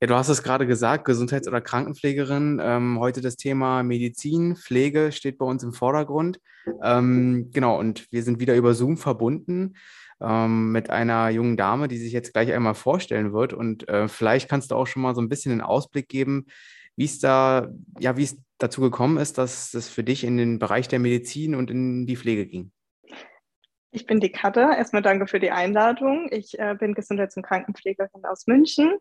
Ja, du hast es gerade gesagt, Gesundheits- oder Krankenpflegerin. Ähm, heute das Thema Medizin, Pflege steht bei uns im Vordergrund. Ähm, genau, und wir sind wieder über Zoom verbunden ähm, mit einer jungen Dame, die sich jetzt gleich einmal vorstellen wird. Und äh, vielleicht kannst du auch schon mal so ein bisschen einen Ausblick geben, wie es da, ja, wie es dazu gekommen ist, dass es für dich in den Bereich der Medizin und in die Pflege ging. Ich bin die Katha. Erstmal danke für die Einladung. Ich äh, bin Gesundheits- und Krankenpflegerin aus München.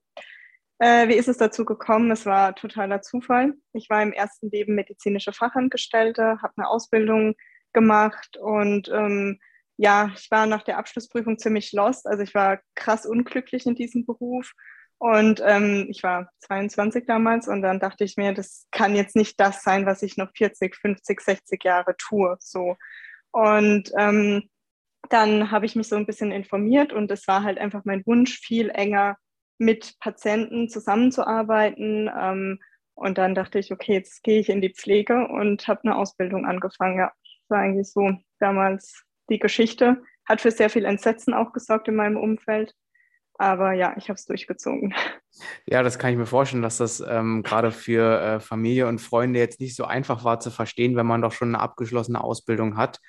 Äh, wie ist es dazu gekommen? Es war totaler Zufall. Ich war im ersten Leben medizinische Fachangestellte, habe eine Ausbildung gemacht und ähm, ja, ich war nach der Abschlussprüfung ziemlich lost. Also ich war krass unglücklich in diesem Beruf und ähm, ich war 22 damals und dann dachte ich mir, das kann jetzt nicht das sein, was ich noch 40, 50, 60 Jahre tue. So. Und ähm, dann habe ich mich so ein bisschen informiert und es war halt einfach mein Wunsch, viel enger mit Patienten zusammenzuarbeiten. Ähm, und dann dachte ich, okay, jetzt gehe ich in die Pflege und habe eine Ausbildung angefangen. Ja, das war eigentlich so damals die Geschichte. Hat für sehr viel Entsetzen auch gesorgt in meinem Umfeld. Aber ja, ich habe es durchgezogen. Ja, das kann ich mir vorstellen, dass das ähm, gerade für äh, Familie und Freunde jetzt nicht so einfach war zu verstehen, wenn man doch schon eine abgeschlossene Ausbildung hat,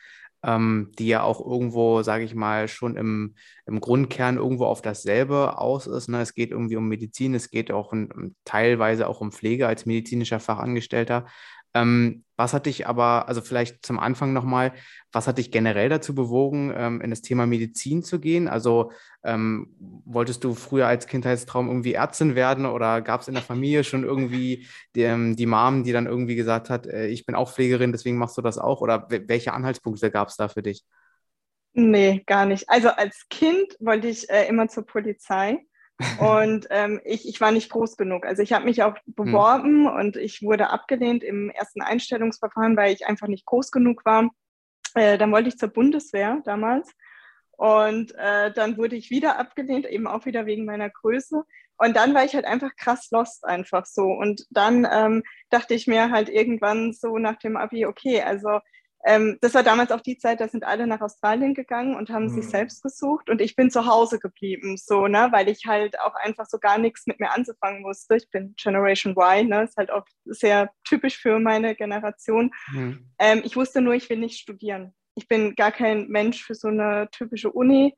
ähm, die ja auch irgendwo, sage ich mal, schon im, im Grundkern irgendwo auf dasselbe aus ist. Ne? Es geht irgendwie um Medizin, es geht auch in, teilweise auch um Pflege als medizinischer Fachangestellter. Ähm, was hat dich aber, also vielleicht zum Anfang nochmal, was hat dich generell dazu bewogen, ähm, in das Thema Medizin zu gehen? Also ähm, wolltest du früher als Kindheitstraum irgendwie Ärztin werden oder gab es in der Familie schon irgendwie die, ähm, die Mom, die dann irgendwie gesagt hat, äh, ich bin auch Pflegerin, deswegen machst du das auch? Oder welche Anhaltspunkte gab es da für dich? Nee, gar nicht. Also als Kind wollte ich äh, immer zur Polizei. Und ähm, ich, ich war nicht groß genug. Also ich habe mich auch hm. beworben hm. und ich wurde abgelehnt im ersten Einstellungsverfahren, weil ich einfach nicht groß genug war. Äh, dann wollte ich zur Bundeswehr damals. Und äh, dann wurde ich wieder abgelehnt, eben auch wieder wegen meiner Größe. Und dann war ich halt einfach krass lost, einfach so. Und dann ähm, dachte ich mir halt irgendwann so nach dem Abi, okay, also ähm, das war damals auch die Zeit, da sind alle nach Australien gegangen und haben mhm. sich selbst gesucht und ich bin zu Hause geblieben, so, ne, weil ich halt auch einfach so gar nichts mit mir anzufangen musste. Ich bin Generation Y, ne, ist halt auch sehr typisch für meine Generation. Mhm. Ähm, ich wusste nur, ich will nicht studieren. Ich bin gar kein Mensch für so eine typische Uni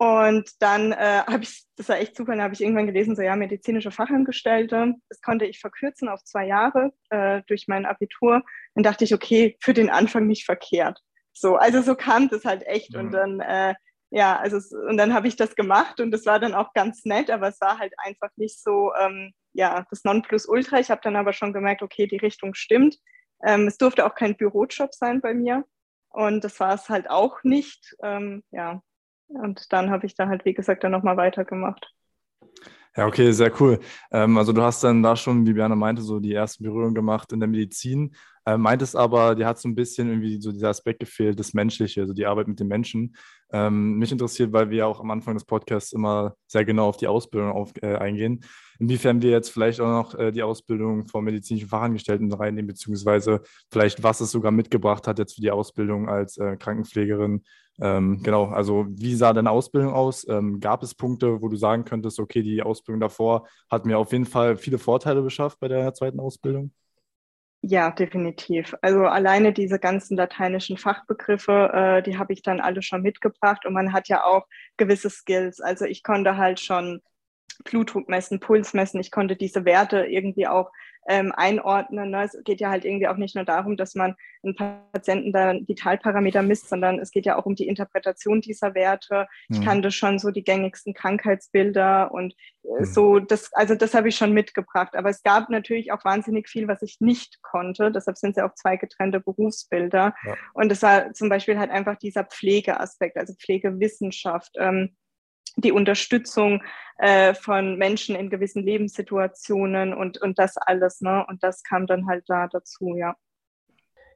und dann äh, habe ich, das war echt super, dann habe ich irgendwann gelesen, so ja, medizinische Fachangestellte. Das konnte ich verkürzen auf zwei Jahre äh, durch mein Abitur. Dann dachte ich, okay, für den Anfang nicht verkehrt. So, also so kam das halt echt. Mhm. Und dann, äh, ja, also und dann habe ich das gemacht und das war dann auch ganz nett, aber es war halt einfach nicht so, ähm, ja, das Nonplusultra. Ich habe dann aber schon gemerkt, okay, die Richtung stimmt. Ähm, es durfte auch kein Bürojob sein bei mir. Und das war es halt auch nicht. Ähm, ja, und dann habe ich da halt, wie gesagt, dann nochmal weitergemacht. Ja, okay, sehr cool. Ähm, also du hast dann da schon, wie Biane meinte, so die ersten Berührungen gemacht in der Medizin. Äh, meintest aber, dir hat so ein bisschen irgendwie so dieser Aspekt gefehlt, das Menschliche, also die Arbeit mit den Menschen. Ähm, mich interessiert, weil wir ja auch am Anfang des Podcasts immer sehr genau auf die Ausbildung auf, äh, eingehen. Inwiefern wir jetzt vielleicht auch noch äh, die Ausbildung von medizinischen Fachangestellten reinnehmen, beziehungsweise vielleicht was es sogar mitgebracht hat jetzt für die Ausbildung als äh, Krankenpflegerin ähm, genau, also wie sah deine Ausbildung aus? Ähm, gab es Punkte, wo du sagen könntest, okay, die Ausbildung davor hat mir auf jeden Fall viele Vorteile beschafft bei der zweiten Ausbildung? Ja, definitiv. Also alleine diese ganzen lateinischen Fachbegriffe, äh, die habe ich dann alle schon mitgebracht und man hat ja auch gewisse Skills. Also ich konnte halt schon Blutdruck messen, Puls messen, ich konnte diese Werte irgendwie auch ähm, einordnen. Ne? Es geht ja halt irgendwie auch nicht nur darum, dass man einen Patienten da Vitalparameter misst, sondern es geht ja auch um die Interpretation dieser Werte. Mhm. Ich kannte schon so die gängigsten Krankheitsbilder und äh, mhm. so, das, also das habe ich schon mitgebracht. Aber es gab natürlich auch wahnsinnig viel, was ich nicht konnte. Deshalb sind es ja auch zwei getrennte Berufsbilder. Ja. Und das war zum Beispiel halt einfach dieser Pflegeaspekt, also Pflegewissenschaft. Ähm, die Unterstützung äh, von Menschen in gewissen Lebenssituationen und, und das alles. Ne? Und das kam dann halt da dazu, ja.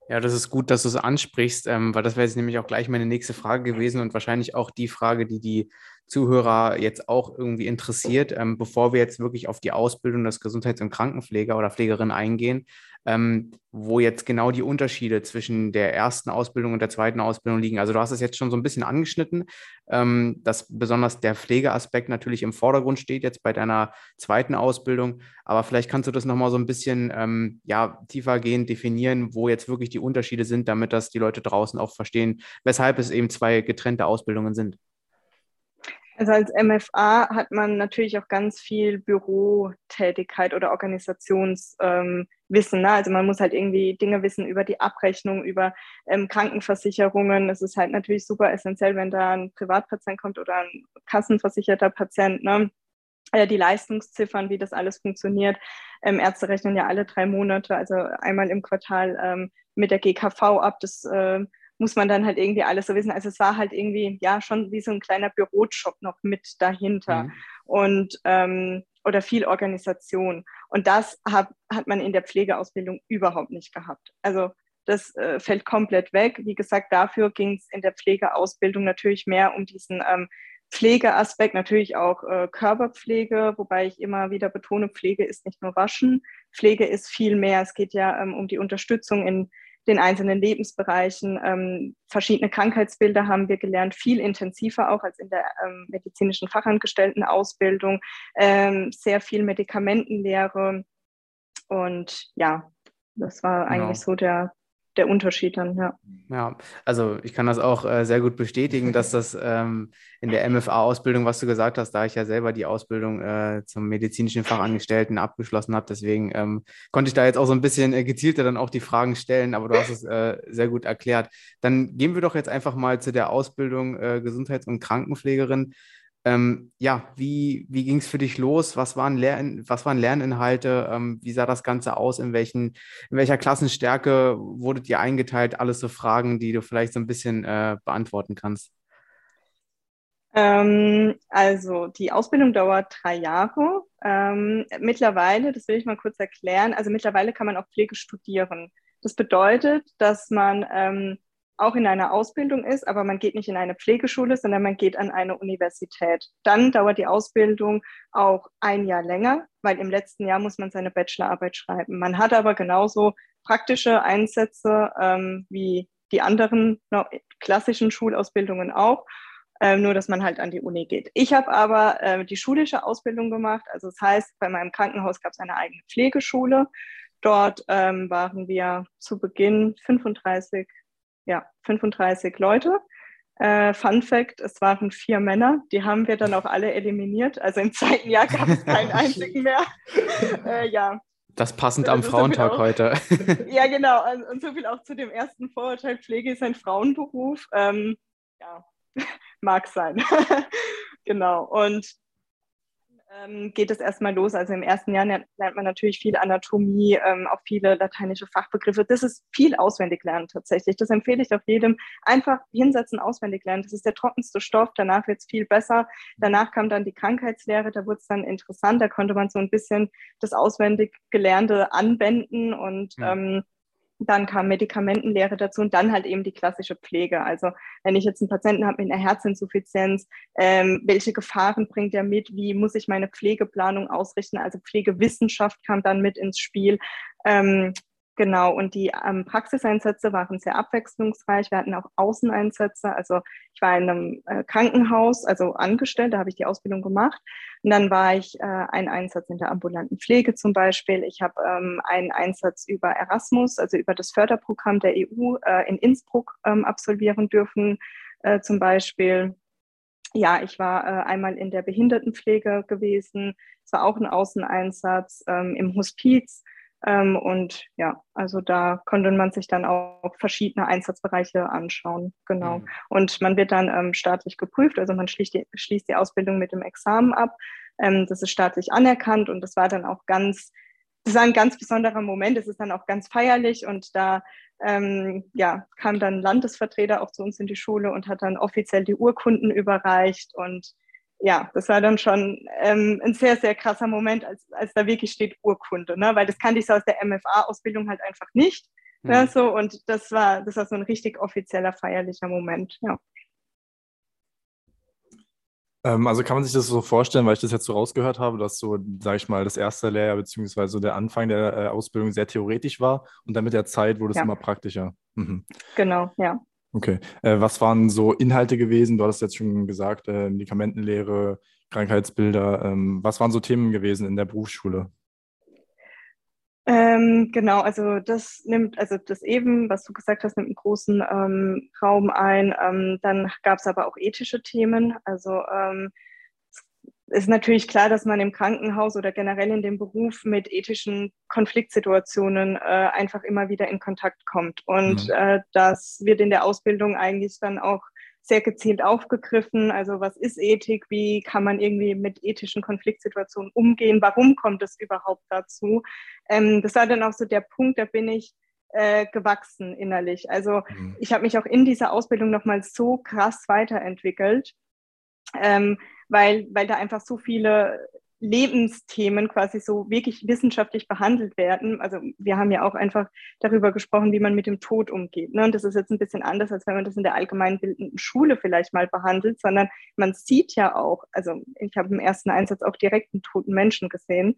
Ja, das ist gut, dass du es ansprichst, ähm, weil das wäre jetzt nämlich auch gleich meine nächste Frage gewesen und wahrscheinlich auch die Frage, die die Zuhörer jetzt auch irgendwie interessiert, ähm, bevor wir jetzt wirklich auf die Ausbildung des Gesundheits- und Krankenpfleger oder Pflegerin eingehen, ähm, wo jetzt genau die Unterschiede zwischen der ersten Ausbildung und der zweiten Ausbildung liegen. Also du hast es jetzt schon so ein bisschen angeschnitten, ähm, dass besonders der Pflegeaspekt natürlich im Vordergrund steht jetzt bei deiner zweiten Ausbildung. Aber vielleicht kannst du das nochmal so ein bisschen ähm, ja, tiefergehend definieren, wo jetzt wirklich die Unterschiede sind, damit das die Leute draußen auch verstehen, weshalb es eben zwei getrennte Ausbildungen sind. Also als MFA hat man natürlich auch ganz viel Bürotätigkeit oder Organisationswissen. Ähm, ne? Also man muss halt irgendwie Dinge wissen über die Abrechnung, über ähm, Krankenversicherungen. Es ist halt natürlich super essentiell, wenn da ein Privatpatient kommt oder ein kassenversicherter Patient. Ne? Äh, die Leistungsziffern, wie das alles funktioniert. Ähm, Ärzte rechnen ja alle drei Monate, also einmal im Quartal ähm, mit der GKV ab. Das äh, muss man dann halt irgendwie alles so wissen. Also es war halt irgendwie, ja, schon wie so ein kleiner Bürojob noch mit dahinter. Mhm. Und ähm, oder viel Organisation. Und das hat, hat man in der Pflegeausbildung überhaupt nicht gehabt. Also das äh, fällt komplett weg. Wie gesagt, dafür ging es in der Pflegeausbildung natürlich mehr um diesen ähm, Pflegeaspekt, natürlich auch äh, Körperpflege, wobei ich immer wieder betone, Pflege ist nicht nur Waschen. Pflege ist viel mehr. Es geht ja ähm, um die Unterstützung in den einzelnen Lebensbereichen. Ähm, verschiedene Krankheitsbilder haben wir gelernt, viel intensiver auch als in der ähm, medizinischen Fachangestelltenausbildung, ähm, sehr viel Medikamentenlehre. Und ja, das war genau. eigentlich so der, der Unterschied dann, ja. Ja, also ich kann das auch äh, sehr gut bestätigen, dass das ähm, in der MFA-Ausbildung, was du gesagt hast, da ich ja selber die Ausbildung äh, zum medizinischen Fachangestellten abgeschlossen habe, deswegen ähm, konnte ich da jetzt auch so ein bisschen äh, gezielter dann auch die Fragen stellen, aber du hast es äh, sehr gut erklärt. Dann gehen wir doch jetzt einfach mal zu der Ausbildung äh, Gesundheits- und Krankenpflegerin. Ähm, ja, wie, wie ging es für dich los? Was waren, Lern, was waren Lerninhalte? Ähm, wie sah das Ganze aus? In, welchen, in welcher Klassenstärke wurdet ihr eingeteilt? Alles so Fragen, die du vielleicht so ein bisschen äh, beantworten kannst. Ähm, also die Ausbildung dauert drei Jahre. Ähm, mittlerweile, das will ich mal kurz erklären, also mittlerweile kann man auch Pflege studieren. Das bedeutet, dass man ähm, auch in einer Ausbildung ist, aber man geht nicht in eine Pflegeschule, sondern man geht an eine Universität. Dann dauert die Ausbildung auch ein Jahr länger, weil im letzten Jahr muss man seine Bachelorarbeit schreiben. Man hat aber genauso praktische Einsätze ähm, wie die anderen no, klassischen Schulausbildungen auch, ähm, nur dass man halt an die Uni geht. Ich habe aber äh, die schulische Ausbildung gemacht, also das heißt, bei meinem Krankenhaus gab es eine eigene Pflegeschule. Dort ähm, waren wir zu Beginn 35 ja, 35 Leute. Äh, Fun Fact: Es waren vier Männer, die haben wir dann auch alle eliminiert. Also im zweiten Jahr gab es keinen einzigen mehr. Äh, ja. Das passend am Frauentag so auch, heute. ja, genau. Und, und, so viel auch zu dem ersten Vorurteil: Pflege ist ein Frauenberuf. Ähm, ja, mag sein. genau. Und geht es erstmal los. Also im ersten Jahr lernt man natürlich viel Anatomie, ähm, auch viele lateinische Fachbegriffe. Das ist viel auswendig lernen tatsächlich. Das empfehle ich auch jedem. Einfach hinsetzen, auswendig lernen. Das ist der trockenste Stoff. Danach wird es viel besser. Danach kam dann die Krankheitslehre. Da wurde es dann interessant. Da konnte man so ein bisschen das auswendig Gelernte anwenden und ja. ähm, dann kam Medikamentenlehre dazu und dann halt eben die klassische Pflege. Also wenn ich jetzt einen Patienten habe mit einer Herzinsuffizienz, ähm, welche Gefahren bringt er mit? Wie muss ich meine Pflegeplanung ausrichten? Also Pflegewissenschaft kam dann mit ins Spiel. Ähm, Genau, und die ähm, Praxiseinsätze waren sehr abwechslungsreich. Wir hatten auch Außeneinsätze. Also ich war in einem äh, Krankenhaus, also angestellt, da habe ich die Ausbildung gemacht. Und dann war ich äh, ein Einsatz in der ambulanten Pflege zum Beispiel. Ich habe ähm, einen Einsatz über Erasmus, also über das Förderprogramm der EU äh, in Innsbruck ähm, absolvieren dürfen äh, zum Beispiel. Ja, ich war äh, einmal in der Behindertenpflege gewesen. Es war auch ein Außeneinsatz ähm, im Hospiz ähm, und ja, also da konnte man sich dann auch verschiedene Einsatzbereiche anschauen. Genau. Mhm. Und man wird dann ähm, staatlich geprüft, also man schließt die, schließt die Ausbildung mit dem Examen ab. Ähm, das ist staatlich anerkannt und das war dann auch ganz, das war ein ganz besonderer Moment. Es ist dann auch ganz feierlich und da ähm, ja, kam dann Landesvertreter auch zu uns in die Schule und hat dann offiziell die Urkunden überreicht und ja, das war dann schon ähm, ein sehr, sehr krasser Moment, als, als da wirklich steht Urkunde, ne? weil das kannte ich so aus der MFA-Ausbildung halt einfach nicht. Mhm. Ja, so, und das war, das war so ein richtig offizieller, feierlicher Moment, ja. Ähm, also kann man sich das so vorstellen, weil ich das jetzt so rausgehört habe, dass so, sage ich mal, das erste Lehrjahr beziehungsweise der Anfang der äh, Ausbildung sehr theoretisch war und dann mit der Zeit wurde es ja. immer praktischer. Mhm. Genau, ja. Okay. Äh, was waren so Inhalte gewesen? Du hattest jetzt schon gesagt, äh, Medikamentenlehre, Krankheitsbilder. Ähm, was waren so Themen gewesen in der Berufsschule? Ähm, genau, also das nimmt, also das eben, was du gesagt hast, nimmt einen großen ähm, Raum ein. Ähm, dann gab es aber auch ethische Themen. Also ähm, ist natürlich klar, dass man im Krankenhaus oder generell in dem Beruf mit ethischen Konfliktsituationen äh, einfach immer wieder in Kontakt kommt. Und mhm. äh, das wird in der Ausbildung eigentlich dann auch sehr gezielt aufgegriffen. Also was ist Ethik? Wie kann man irgendwie mit ethischen Konfliktsituationen umgehen? Warum kommt es überhaupt dazu? Ähm, das war dann auch so der Punkt, da bin ich äh, gewachsen innerlich. Also mhm. ich habe mich auch in dieser Ausbildung nochmal so krass weiterentwickelt, ähm, weil, weil da einfach so viele Lebensthemen quasi so wirklich wissenschaftlich behandelt werden. Also wir haben ja auch einfach darüber gesprochen, wie man mit dem Tod umgeht. Ne? Und das ist jetzt ein bisschen anders, als wenn man das in der allgemeinbildenden Schule vielleicht mal behandelt, sondern man sieht ja auch, also ich habe im ersten Einsatz auch direkt einen toten Menschen gesehen.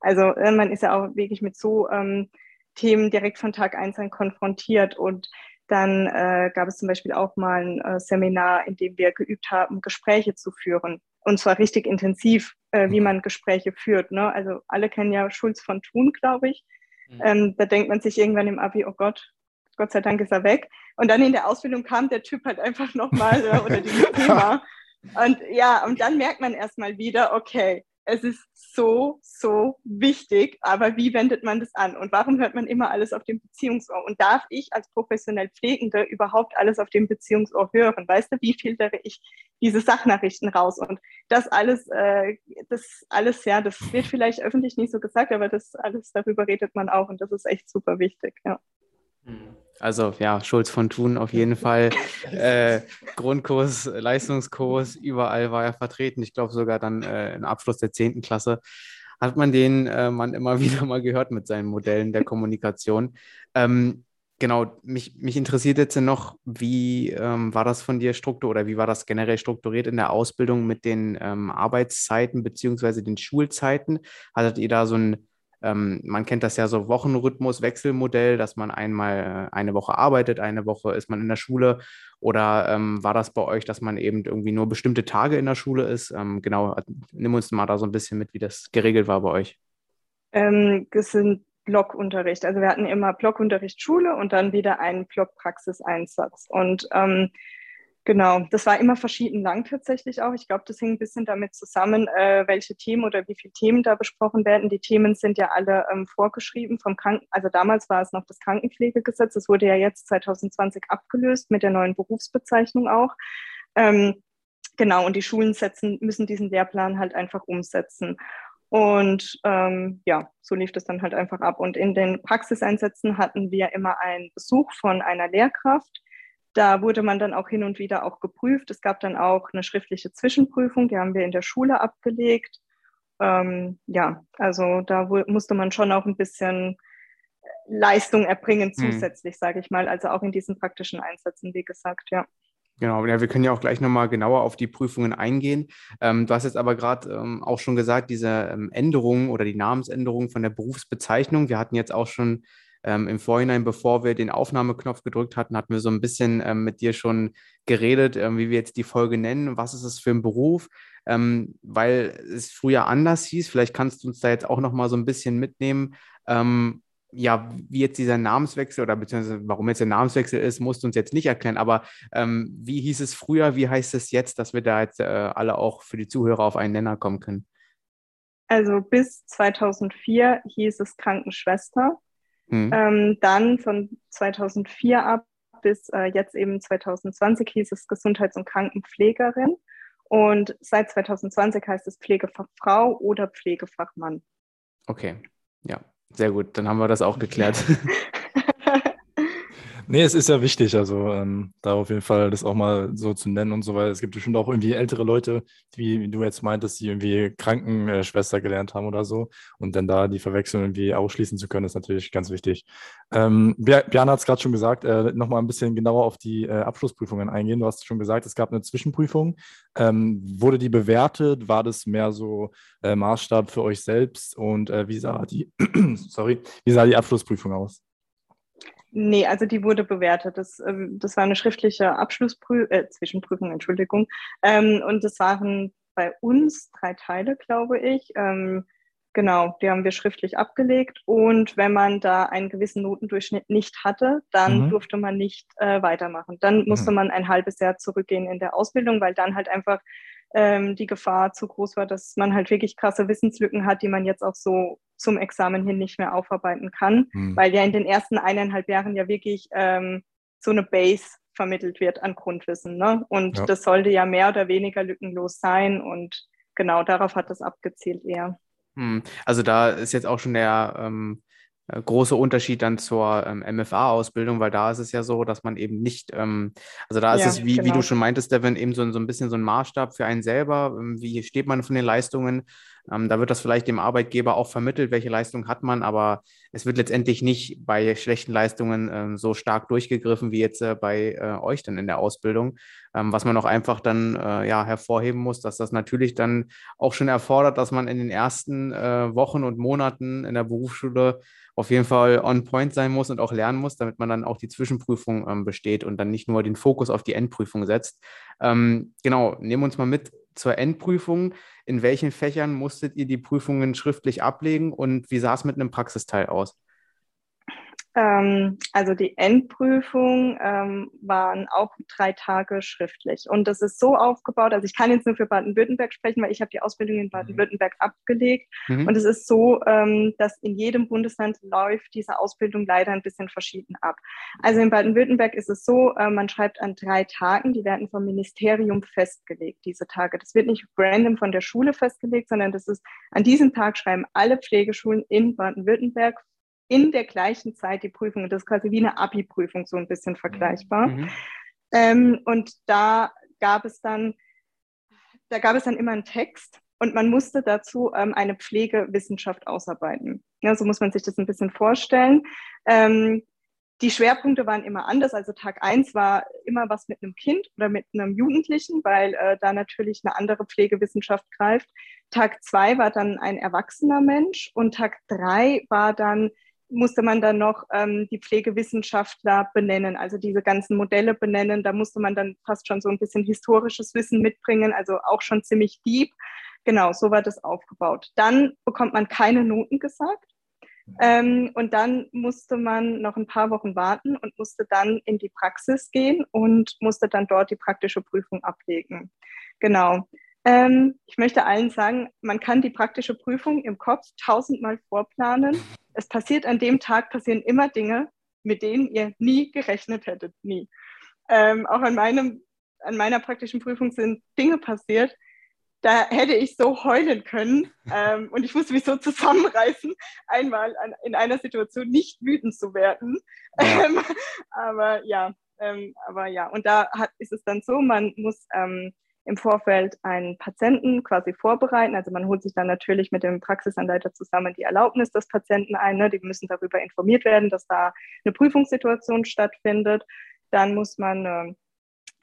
Also äh, man ist ja auch wirklich mit so ähm, Themen direkt von Tag eins an konfrontiert und dann äh, gab es zum Beispiel auch mal ein äh, Seminar, in dem wir geübt haben, Gespräche zu führen. Und zwar richtig intensiv, äh, wie mhm. man Gespräche führt. Ne? Also alle kennen ja Schulz von Thun, glaube ich. Mhm. Ähm, da denkt man sich irgendwann im Abi, oh Gott, Gott sei Dank ist er weg. Und dann in der Ausbildung kam der Typ halt einfach nochmal oder dieses Thema. Und ja, und dann merkt man erstmal wieder, okay, es ist so, so wichtig, aber wie wendet man das an? Und warum hört man immer alles auf dem Beziehungsohr? Und darf ich als professionell Pflegende überhaupt alles auf dem Beziehungsohr hören? Weißt du, wie filtere ich diese Sachnachrichten raus? Und das alles, äh, das alles, ja, das wird vielleicht öffentlich nicht so gesagt, aber das alles, darüber redet man auch und das ist echt super wichtig, ja. Mhm. Also ja, Schulz von Thun auf jeden Fall. Äh, Grundkurs, Leistungskurs, überall war er vertreten. Ich glaube sogar dann äh, im Abschluss der 10. Klasse hat man den äh, Mann immer wieder mal gehört mit seinen Modellen der Kommunikation. Ähm, genau, mich, mich interessiert jetzt noch, wie ähm, war das von dir strukturiert oder wie war das generell strukturiert in der Ausbildung mit den ähm, Arbeitszeiten beziehungsweise den Schulzeiten? Hattet ihr da so ein ähm, man kennt das ja so Wochenrhythmus, Wechselmodell, dass man einmal äh, eine Woche arbeitet, eine Woche ist man in der Schule. Oder ähm, war das bei euch, dass man eben irgendwie nur bestimmte Tage in der Schule ist? Ähm, genau, nimm uns mal da so ein bisschen mit, wie das geregelt war bei euch. Ähm, das sind Blockunterricht. Also wir hatten immer Blockunterricht Schule und dann wieder einen Blockpraxiseinsatz. Und ähm, Genau, das war immer verschieden lang tatsächlich auch. Ich glaube, das hing ein bisschen damit zusammen, äh, welche Themen oder wie viele Themen da besprochen werden. Die Themen sind ja alle ähm, vorgeschrieben vom Kranken, also damals war es noch das Krankenpflegegesetz. Das wurde ja jetzt 2020 abgelöst mit der neuen Berufsbezeichnung auch. Ähm, genau, und die Schulen setzen, müssen diesen Lehrplan halt einfach umsetzen. Und ähm, ja, so lief das dann halt einfach ab. Und in den Praxiseinsätzen hatten wir immer einen Besuch von einer Lehrkraft da wurde man dann auch hin und wieder auch geprüft. Es gab dann auch eine schriftliche Zwischenprüfung, die haben wir in der Schule abgelegt. Ähm, ja, also da musste man schon auch ein bisschen Leistung erbringen hm. zusätzlich, hm. sage ich mal, also auch in diesen praktischen Einsätzen, wie gesagt, ja. Genau, ja, wir können ja auch gleich nochmal genauer auf die Prüfungen eingehen. Ähm, du hast jetzt aber gerade ähm, auch schon gesagt, diese ähm, Änderung oder die Namensänderung von der Berufsbezeichnung. Wir hatten jetzt auch schon ähm, Im Vorhinein, bevor wir den Aufnahmeknopf gedrückt hatten, hatten wir so ein bisschen ähm, mit dir schon geredet, ähm, wie wir jetzt die Folge nennen, was ist es für ein Beruf, ähm, weil es früher anders hieß. Vielleicht kannst du uns da jetzt auch noch mal so ein bisschen mitnehmen. Ähm, ja, wie jetzt dieser Namenswechsel oder beziehungsweise warum jetzt der Namenswechsel ist, musst du uns jetzt nicht erklären. Aber ähm, wie hieß es früher, wie heißt es jetzt, dass wir da jetzt äh, alle auch für die Zuhörer auf einen Nenner kommen können? Also bis 2004 hieß es Krankenschwester. Mhm. Ähm, dann von 2004 ab bis äh, jetzt eben 2020 hieß es Gesundheits- und Krankenpflegerin. Und seit 2020 heißt es Pflegefachfrau oder Pflegefachmann. Okay, ja, sehr gut. Dann haben wir das auch geklärt. Nee, es ist ja wichtig, also ähm, da auf jeden Fall das auch mal so zu nennen und so weiter. Es gibt bestimmt auch irgendwie ältere Leute, wie, du jetzt meintest, die irgendwie Krankenschwester gelernt haben oder so. Und dann da die Verwechslung irgendwie ausschließen zu können, ist natürlich ganz wichtig. Ähm, Björn hat es gerade schon gesagt, äh, nochmal ein bisschen genauer auf die äh, Abschlussprüfungen eingehen. Du hast schon gesagt, es gab eine Zwischenprüfung. Ähm, wurde die bewertet? War das mehr so äh, Maßstab für euch selbst? Und äh, wie sah die, sorry, wie sah die Abschlussprüfung aus? Nee, also die wurde bewertet. Das, ähm, das war eine schriftliche Abschlussprüfung, äh, Zwischenprüfung, Entschuldigung. Ähm, und das waren bei uns drei Teile, glaube ich. Ähm, genau, die haben wir schriftlich abgelegt. Und wenn man da einen gewissen Notendurchschnitt nicht hatte, dann mhm. durfte man nicht äh, weitermachen. Dann musste mhm. man ein halbes Jahr zurückgehen in der Ausbildung, weil dann halt einfach ähm, die Gefahr zu groß war, dass man halt wirklich krasse Wissenslücken hat, die man jetzt auch so zum Examen hin nicht mehr aufarbeiten kann, mhm. weil ja in den ersten eineinhalb Jahren ja wirklich ähm, so eine Base vermittelt wird an Grundwissen. Ne? Und ja. das sollte ja mehr oder weniger lückenlos sein und genau darauf hat das abgezielt eher. Hm. Also da ist jetzt auch schon der ähm, äh, große Unterschied dann zur ähm, MFA-Ausbildung, weil da ist es ja so, dass man eben nicht, ähm, also da ist ja, es, wie, genau. wie du schon meintest, Devin, eben so, so ein bisschen so ein Maßstab für einen selber. Ähm, wie steht man von den Leistungen? Ähm, da wird das vielleicht dem Arbeitgeber auch vermittelt, welche Leistung hat man, aber es wird letztendlich nicht bei schlechten Leistungen ähm, so stark durchgegriffen wie jetzt äh, bei äh, euch dann in der Ausbildung. Ähm, was man auch einfach dann äh, ja, hervorheben muss, dass das natürlich dann auch schon erfordert, dass man in den ersten äh, Wochen und Monaten in der Berufsschule auf jeden Fall on point sein muss und auch lernen muss, damit man dann auch die Zwischenprüfung ähm, besteht und dann nicht nur den Fokus auf die Endprüfung setzt. Ähm, genau, nehmen wir uns mal mit zur Endprüfung. In welchen Fächern musstet ihr die Prüfungen schriftlich ablegen und wie sah es mit einem Praxisteil aus? Ähm, also die Endprüfung ähm, waren auch drei Tage schriftlich. Und das ist so aufgebaut, also ich kann jetzt nur für Baden-Württemberg sprechen, weil ich habe die Ausbildung in mhm. Baden-Württemberg abgelegt. Mhm. Und es ist so, ähm, dass in jedem Bundesland läuft diese Ausbildung leider ein bisschen verschieden ab. Also in Baden-Württemberg ist es so, äh, man schreibt an drei Tagen, die werden vom Ministerium festgelegt, diese Tage. Das wird nicht random von der Schule festgelegt, sondern das ist, an diesem Tag schreiben alle Pflegeschulen in Baden-Württemberg in der gleichen Zeit die Prüfung. Das ist quasi wie eine Abi-Prüfung, so ein bisschen vergleichbar. Mhm. Ähm, und da gab es dann, da gab es dann immer einen Text und man musste dazu ähm, eine Pflegewissenschaft ausarbeiten. Ja, so muss man sich das ein bisschen vorstellen. Ähm, die Schwerpunkte waren immer anders. Also Tag eins war immer was mit einem Kind oder mit einem Jugendlichen, weil äh, da natürlich eine andere Pflegewissenschaft greift. Tag zwei war dann ein erwachsener Mensch und Tag drei war dann musste man dann noch ähm, die Pflegewissenschaftler benennen, also diese ganzen Modelle benennen. Da musste man dann fast schon so ein bisschen historisches Wissen mitbringen, also auch schon ziemlich deep. Genau, so war das aufgebaut. Dann bekommt man keine Noten gesagt. Ähm, und dann musste man noch ein paar Wochen warten und musste dann in die Praxis gehen und musste dann dort die praktische Prüfung ablegen. Genau. Ähm, ich möchte allen sagen, man kann die praktische Prüfung im Kopf tausendmal vorplanen es passiert an dem Tag, passieren immer Dinge, mit denen ihr nie gerechnet hättet, nie. Ähm, auch an, meinem, an meiner praktischen Prüfung sind Dinge passiert, da hätte ich so heulen können ähm, und ich musste mich so zusammenreißen, einmal an, in einer Situation nicht wütend zu werden. Ja. Ähm, aber ja, ähm, aber ja, und da hat, ist es dann so, man muss ähm, im Vorfeld einen Patienten quasi vorbereiten. Also man holt sich dann natürlich mit dem Praxisanleiter zusammen die Erlaubnis des Patienten ein. Ne? Die müssen darüber informiert werden, dass da eine Stattfindet. Dann muss man eine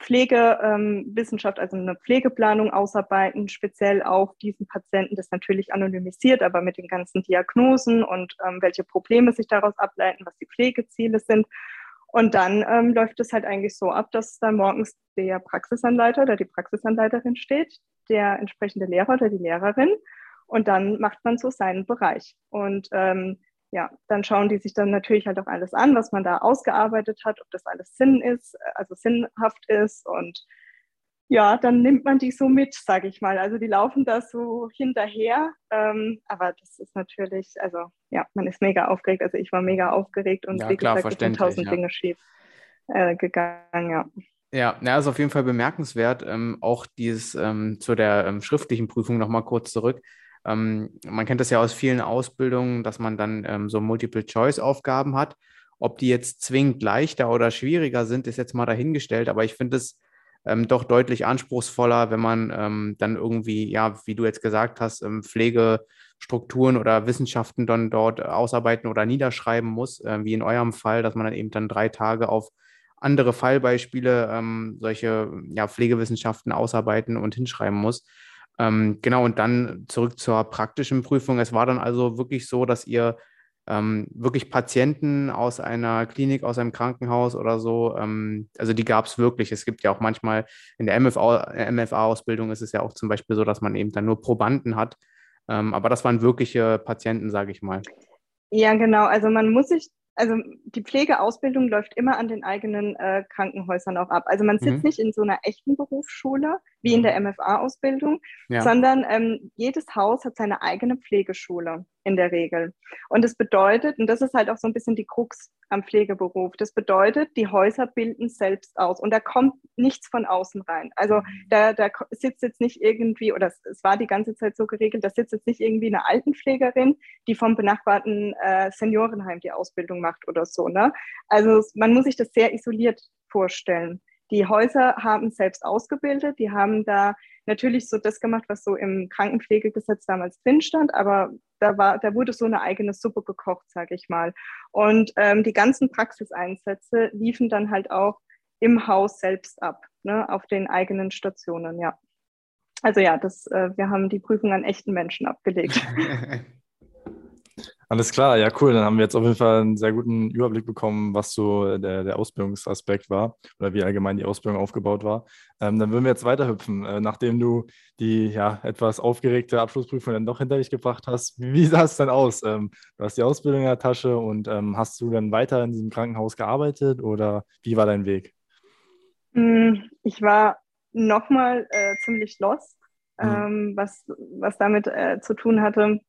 Pflegewissenschaft, ähm, also eine Pflegeplanung ausarbeiten, speziell auf diesen Patienten, das natürlich anonymisiert, aber mit den ganzen Diagnosen und ähm, welche Probleme sich daraus ableiten, was die Pflegeziele sind. Und dann ähm, läuft es halt eigentlich so ab, dass dann morgens der Praxisanleiter oder die Praxisanleiterin steht, der entsprechende Lehrer oder die Lehrerin. Und dann macht man so seinen Bereich. Und ähm, ja, dann schauen die sich dann natürlich halt auch alles an, was man da ausgearbeitet hat, ob das alles Sinn ist, also sinnhaft ist und ja, dann nimmt man die so mit, sage ich mal. Also die laufen da so hinterher. Ähm, aber das ist natürlich, also ja, man ist mega aufgeregt. Also ich war mega aufgeregt und ja, wie klar, gesagt, sind tausend ja. Dinge schief äh, gegangen, ja. Ja, ja, ist auf jeden Fall bemerkenswert. Ähm, auch dieses ähm, zu der ähm, schriftlichen Prüfung nochmal kurz zurück. Ähm, man kennt das ja aus vielen Ausbildungen, dass man dann ähm, so Multiple-Choice-Aufgaben hat. Ob die jetzt zwingend leichter oder schwieriger sind, ist jetzt mal dahingestellt. Aber ich finde es ähm, doch deutlich anspruchsvoller, wenn man ähm, dann irgendwie, ja, wie du jetzt gesagt hast, ähm, Pflegestrukturen oder Wissenschaften dann dort ausarbeiten oder niederschreiben muss, äh, wie in eurem Fall, dass man dann eben dann drei Tage auf andere Fallbeispiele, ähm, solche ja, Pflegewissenschaften ausarbeiten und hinschreiben muss. Ähm, genau, und dann zurück zur praktischen Prüfung. Es war dann also wirklich so, dass ihr ähm, wirklich Patienten aus einer Klinik, aus einem Krankenhaus oder so, ähm, also die gab es wirklich. Es gibt ja auch manchmal in der MFA-Ausbildung ist es ja auch zum Beispiel so, dass man eben dann nur Probanden hat. Ähm, aber das waren wirkliche Patienten, sage ich mal. Ja, genau. Also man muss sich also die Pflegeausbildung läuft immer an den eigenen äh, Krankenhäusern auch ab. Also man sitzt mhm. nicht in so einer echten Berufsschule wie in der MFA-Ausbildung, ja. sondern ähm, jedes Haus hat seine eigene Pflegeschule in der Regel. Und das bedeutet, und das ist halt auch so ein bisschen die Krux am Pflegeberuf, das bedeutet, die Häuser bilden selbst aus und da kommt nichts von außen rein. Also da, da sitzt jetzt nicht irgendwie, oder es, es war die ganze Zeit so geregelt, da sitzt jetzt nicht irgendwie eine Altenpflegerin, die vom benachbarten äh, Seniorenheim die Ausbildung macht oder so. Ne? Also man muss sich das sehr isoliert vorstellen. Die Häuser haben selbst ausgebildet, die haben da natürlich so das gemacht, was so im Krankenpflegegesetz damals drin stand, aber da, war, da wurde so eine eigene Suppe gekocht, sage ich mal. Und ähm, die ganzen Praxiseinsätze liefen dann halt auch im Haus selbst ab, ne, auf den eigenen Stationen, ja. Also ja, das, äh, wir haben die Prüfung an echten Menschen abgelegt. Alles klar, ja, cool. Dann haben wir jetzt auf jeden Fall einen sehr guten Überblick bekommen, was so der, der Ausbildungsaspekt war oder wie allgemein die Ausbildung aufgebaut war. Ähm, dann würden wir jetzt weiterhüpfen, äh, nachdem du die ja, etwas aufgeregte Abschlussprüfung dann doch hinter dich gebracht hast. Wie sah es denn aus? Ähm, du hast die Ausbildung in der Tasche und ähm, hast du dann weiter in diesem Krankenhaus gearbeitet oder wie war dein Weg? Hm, ich war nochmal äh, ziemlich lost, mhm. was, was damit äh, zu tun hatte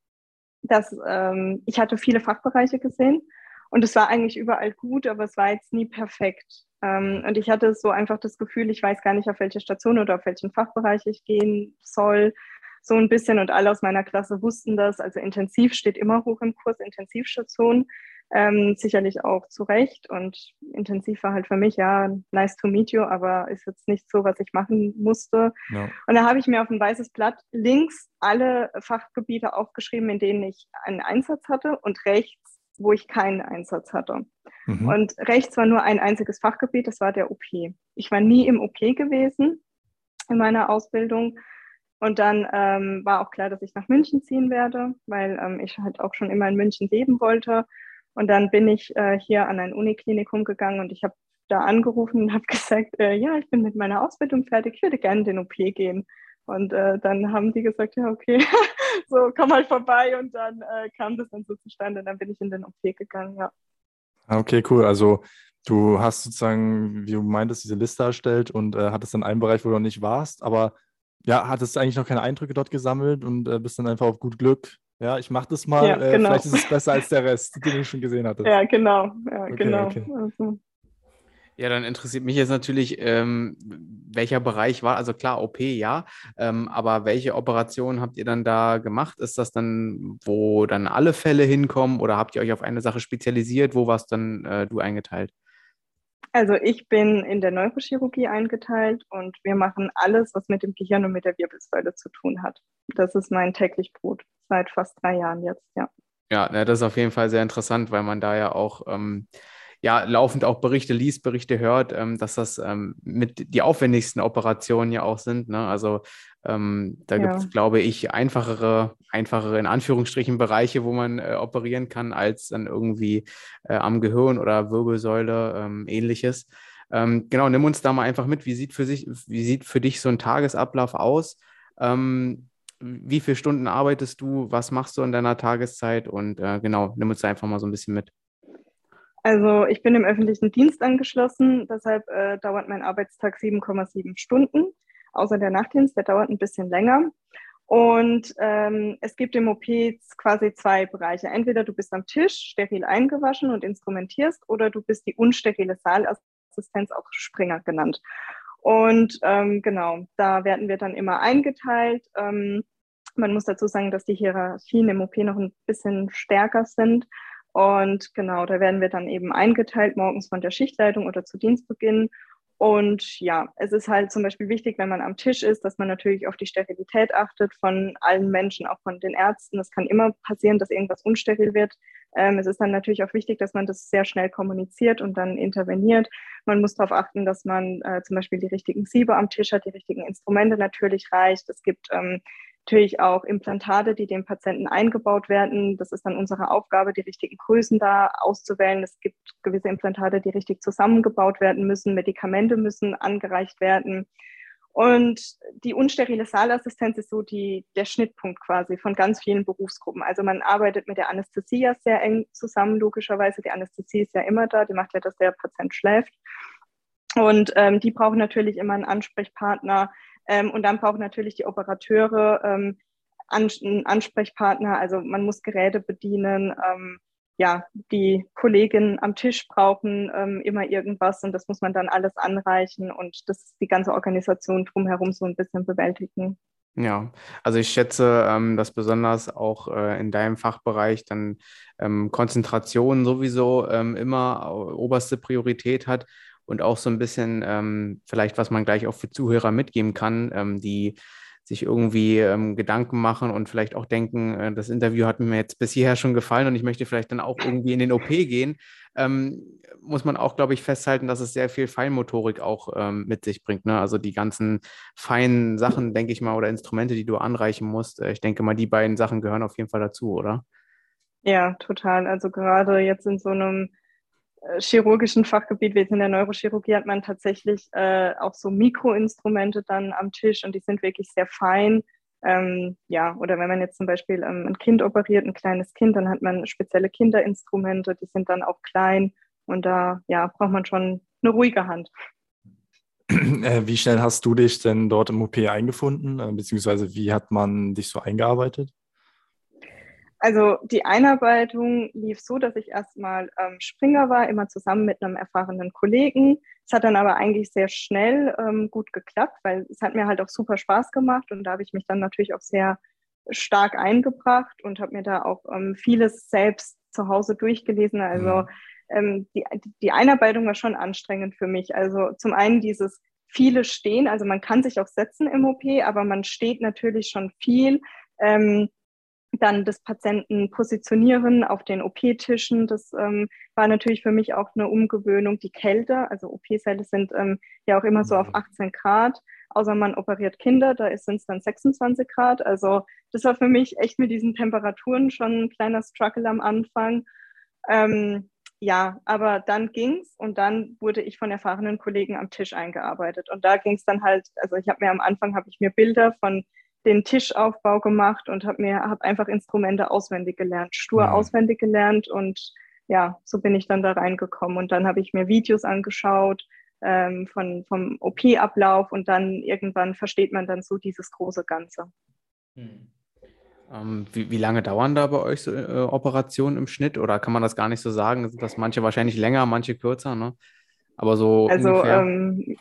dass ähm, ich hatte viele Fachbereiche gesehen und es war eigentlich überall gut, aber es war jetzt nie perfekt. Ähm, und ich hatte so einfach das Gefühl, ich weiß gar nicht, auf welche Station oder auf welchen Fachbereich ich gehen soll. So ein bisschen und alle aus meiner Klasse wussten das. Also intensiv steht immer hoch im Kurs, Intensivstation. Ähm, sicherlich auch zu Recht. Und intensiv war halt für mich, ja, nice to meet you, aber ist jetzt nicht so, was ich machen musste. Ja. Und da habe ich mir auf ein weißes Blatt links alle Fachgebiete aufgeschrieben, in denen ich einen Einsatz hatte und rechts, wo ich keinen Einsatz hatte. Mhm. Und rechts war nur ein einziges Fachgebiet, das war der OP. Ich war nie im OP gewesen in meiner Ausbildung. Und dann ähm, war auch klar, dass ich nach München ziehen werde, weil ähm, ich halt auch schon immer in München leben wollte. Und dann bin ich äh, hier an ein Uniklinikum gegangen und ich habe da angerufen und habe gesagt, äh, ja, ich bin mit meiner Ausbildung fertig, ich würde gerne in den OP gehen. Und äh, dann haben die gesagt, ja, okay, so komm halt vorbei. Und dann äh, kam das dann so zustande. Und dann bin ich in den OP gegangen, ja. Ah, okay, cool. Also du hast sozusagen, wie du meintest, diese Liste erstellt und äh, hattest dann einen Bereich, wo du noch nicht warst, aber ja, hattest eigentlich noch keine Eindrücke dort gesammelt und äh, bist dann einfach auf gut Glück ja, ich mache das mal. Ja, äh, genau. vielleicht ist es besser als der Rest, den ich schon gesehen hatte. Ja, genau. Ja, okay, genau. Okay. Also. Ja, dann interessiert mich jetzt natürlich, ähm, welcher Bereich war, also klar, OP, ja, ähm, aber welche Operationen habt ihr dann da gemacht? Ist das dann, wo dann alle Fälle hinkommen oder habt ihr euch auf eine Sache spezialisiert? Wo warst dann äh, du eingeteilt? Also ich bin in der Neurochirurgie eingeteilt und wir machen alles, was mit dem Gehirn und mit der Wirbelsäule zu tun hat. Das ist mein täglich Brot seit fast drei Jahren jetzt, ja. Ja, das ist auf jeden Fall sehr interessant, weil man da ja auch ähm, ja, laufend auch Berichte liest, Berichte hört, ähm, dass das ähm, mit die aufwendigsten Operationen ja auch sind. Ne? Also ähm, da ja. gibt es, glaube ich, einfachere, einfachere in Anführungsstrichen Bereiche, wo man äh, operieren kann, als dann irgendwie äh, am Gehirn oder Wirbelsäule ähm, ähnliches. Ähm, genau, nimm uns da mal einfach mit. Wie sieht für sich, wie sieht für dich so ein Tagesablauf aus? Ähm, wie viele Stunden arbeitest du? Was machst du in deiner Tageszeit? Und äh, genau, nimm uns da einfach mal so ein bisschen mit. Also ich bin im öffentlichen Dienst angeschlossen, deshalb äh, dauert mein Arbeitstag 7,7 Stunden, außer der Nachtdienst, der dauert ein bisschen länger. Und ähm, es gibt im OP quasi zwei Bereiche. Entweder du bist am Tisch steril eingewaschen und instrumentierst oder du bist die unsterile Saalassistenz, auch Springer genannt. Und ähm, genau, da werden wir dann immer eingeteilt. Ähm, man muss dazu sagen, dass die Hierarchien im OP noch ein bisschen stärker sind. Und genau, da werden wir dann eben eingeteilt, morgens von der Schichtleitung oder zu Dienstbeginn. Und ja, es ist halt zum Beispiel wichtig, wenn man am Tisch ist, dass man natürlich auf die Sterilität achtet von allen Menschen, auch von den Ärzten. Es kann immer passieren, dass irgendwas unsteril wird. Ähm, es ist dann natürlich auch wichtig, dass man das sehr schnell kommuniziert und dann interveniert. Man muss darauf achten, dass man äh, zum Beispiel die richtigen Siebe am Tisch hat, die richtigen Instrumente natürlich reicht. Es gibt ähm, natürlich auch Implantate, die dem Patienten eingebaut werden. Das ist dann unsere Aufgabe, die richtigen Größen da auszuwählen. Es gibt gewisse Implantate, die richtig zusammengebaut werden müssen. Medikamente müssen angereicht werden. Und die unsterile Saalassistenz ist so die, der Schnittpunkt quasi von ganz vielen Berufsgruppen. Also man arbeitet mit der Anästhesie ja sehr eng zusammen, logischerweise. Die Anästhesie ist ja immer da, die macht ja, dass der Patient schläft. Und ähm, die brauchen natürlich immer einen Ansprechpartner, ähm, und dann brauchen natürlich die Operateure ähm, An einen Ansprechpartner. Also man muss Geräte bedienen. Ähm, ja, die Kolleginnen am Tisch brauchen ähm, immer irgendwas und das muss man dann alles anreichen und das die ganze Organisation drumherum so ein bisschen bewältigen. Ja, also ich schätze, ähm, dass besonders auch äh, in deinem Fachbereich dann ähm, Konzentration sowieso ähm, immer oberste Priorität hat und auch so ein bisschen ähm, vielleicht, was man gleich auch für Zuhörer mitgeben kann, ähm, die sich irgendwie ähm, Gedanken machen und vielleicht auch denken, äh, das Interview hat mir jetzt bis hierher schon gefallen und ich möchte vielleicht dann auch irgendwie in den OP gehen, ähm, muss man auch, glaube ich, festhalten, dass es sehr viel Feinmotorik auch ähm, mit sich bringt. Ne? Also die ganzen feinen Sachen, denke ich mal, oder Instrumente, die du anreichen musst. Äh, ich denke mal, die beiden Sachen gehören auf jeden Fall dazu, oder? Ja, total. Also gerade jetzt in so einem chirurgischen Fachgebiet, wie jetzt in der Neurochirurgie, hat man tatsächlich äh, auch so Mikroinstrumente dann am Tisch und die sind wirklich sehr fein. Ähm, ja, oder wenn man jetzt zum Beispiel ähm, ein Kind operiert, ein kleines Kind, dann hat man spezielle Kinderinstrumente, die sind dann auch klein und da ja, braucht man schon eine ruhige Hand. Äh, wie schnell hast du dich denn dort im OP eingefunden, äh, beziehungsweise wie hat man dich so eingearbeitet? Also die Einarbeitung lief so, dass ich erstmal ähm, Springer war, immer zusammen mit einem erfahrenen Kollegen. Es hat dann aber eigentlich sehr schnell ähm, gut geklappt, weil es hat mir halt auch super Spaß gemacht und da habe ich mich dann natürlich auch sehr stark eingebracht und habe mir da auch ähm, vieles selbst zu Hause durchgelesen. Also mhm. Ähm, die, die Einarbeitung war schon anstrengend für mich. Also zum einen dieses viele Stehen, also man kann sich auch setzen im OP, aber man steht natürlich schon viel. Ähm, dann des Patienten positionieren auf den OP-Tischen. Das ähm, war natürlich für mich auch eine Umgewöhnung. Die Kälte, also OP-Säle sind ähm, ja auch immer so auf 18 mhm. Grad, außer man operiert Kinder, da sind es dann 26 Grad. Also das war für mich echt mit diesen Temperaturen schon ein kleiner Struggle am Anfang. Ähm, ja, aber dann ging's und dann wurde ich von erfahrenen Kollegen am Tisch eingearbeitet. Und da ging es dann halt, also ich habe mir am Anfang habe ich mir Bilder von den Tischaufbau gemacht und habe mir hab einfach Instrumente auswendig gelernt, stur mhm. auswendig gelernt und ja, so bin ich dann da reingekommen und dann habe ich mir Videos angeschaut ähm, von, vom OP-Ablauf und dann irgendwann versteht man dann so dieses große Ganze. Mhm. Ähm, wie, wie, lange dauern da bei euch so äh, Operationen im Schnitt oder kann man das gar nicht so sagen? Sind das manche wahrscheinlich länger, manche kürzer, ne? Aber so also, ähm,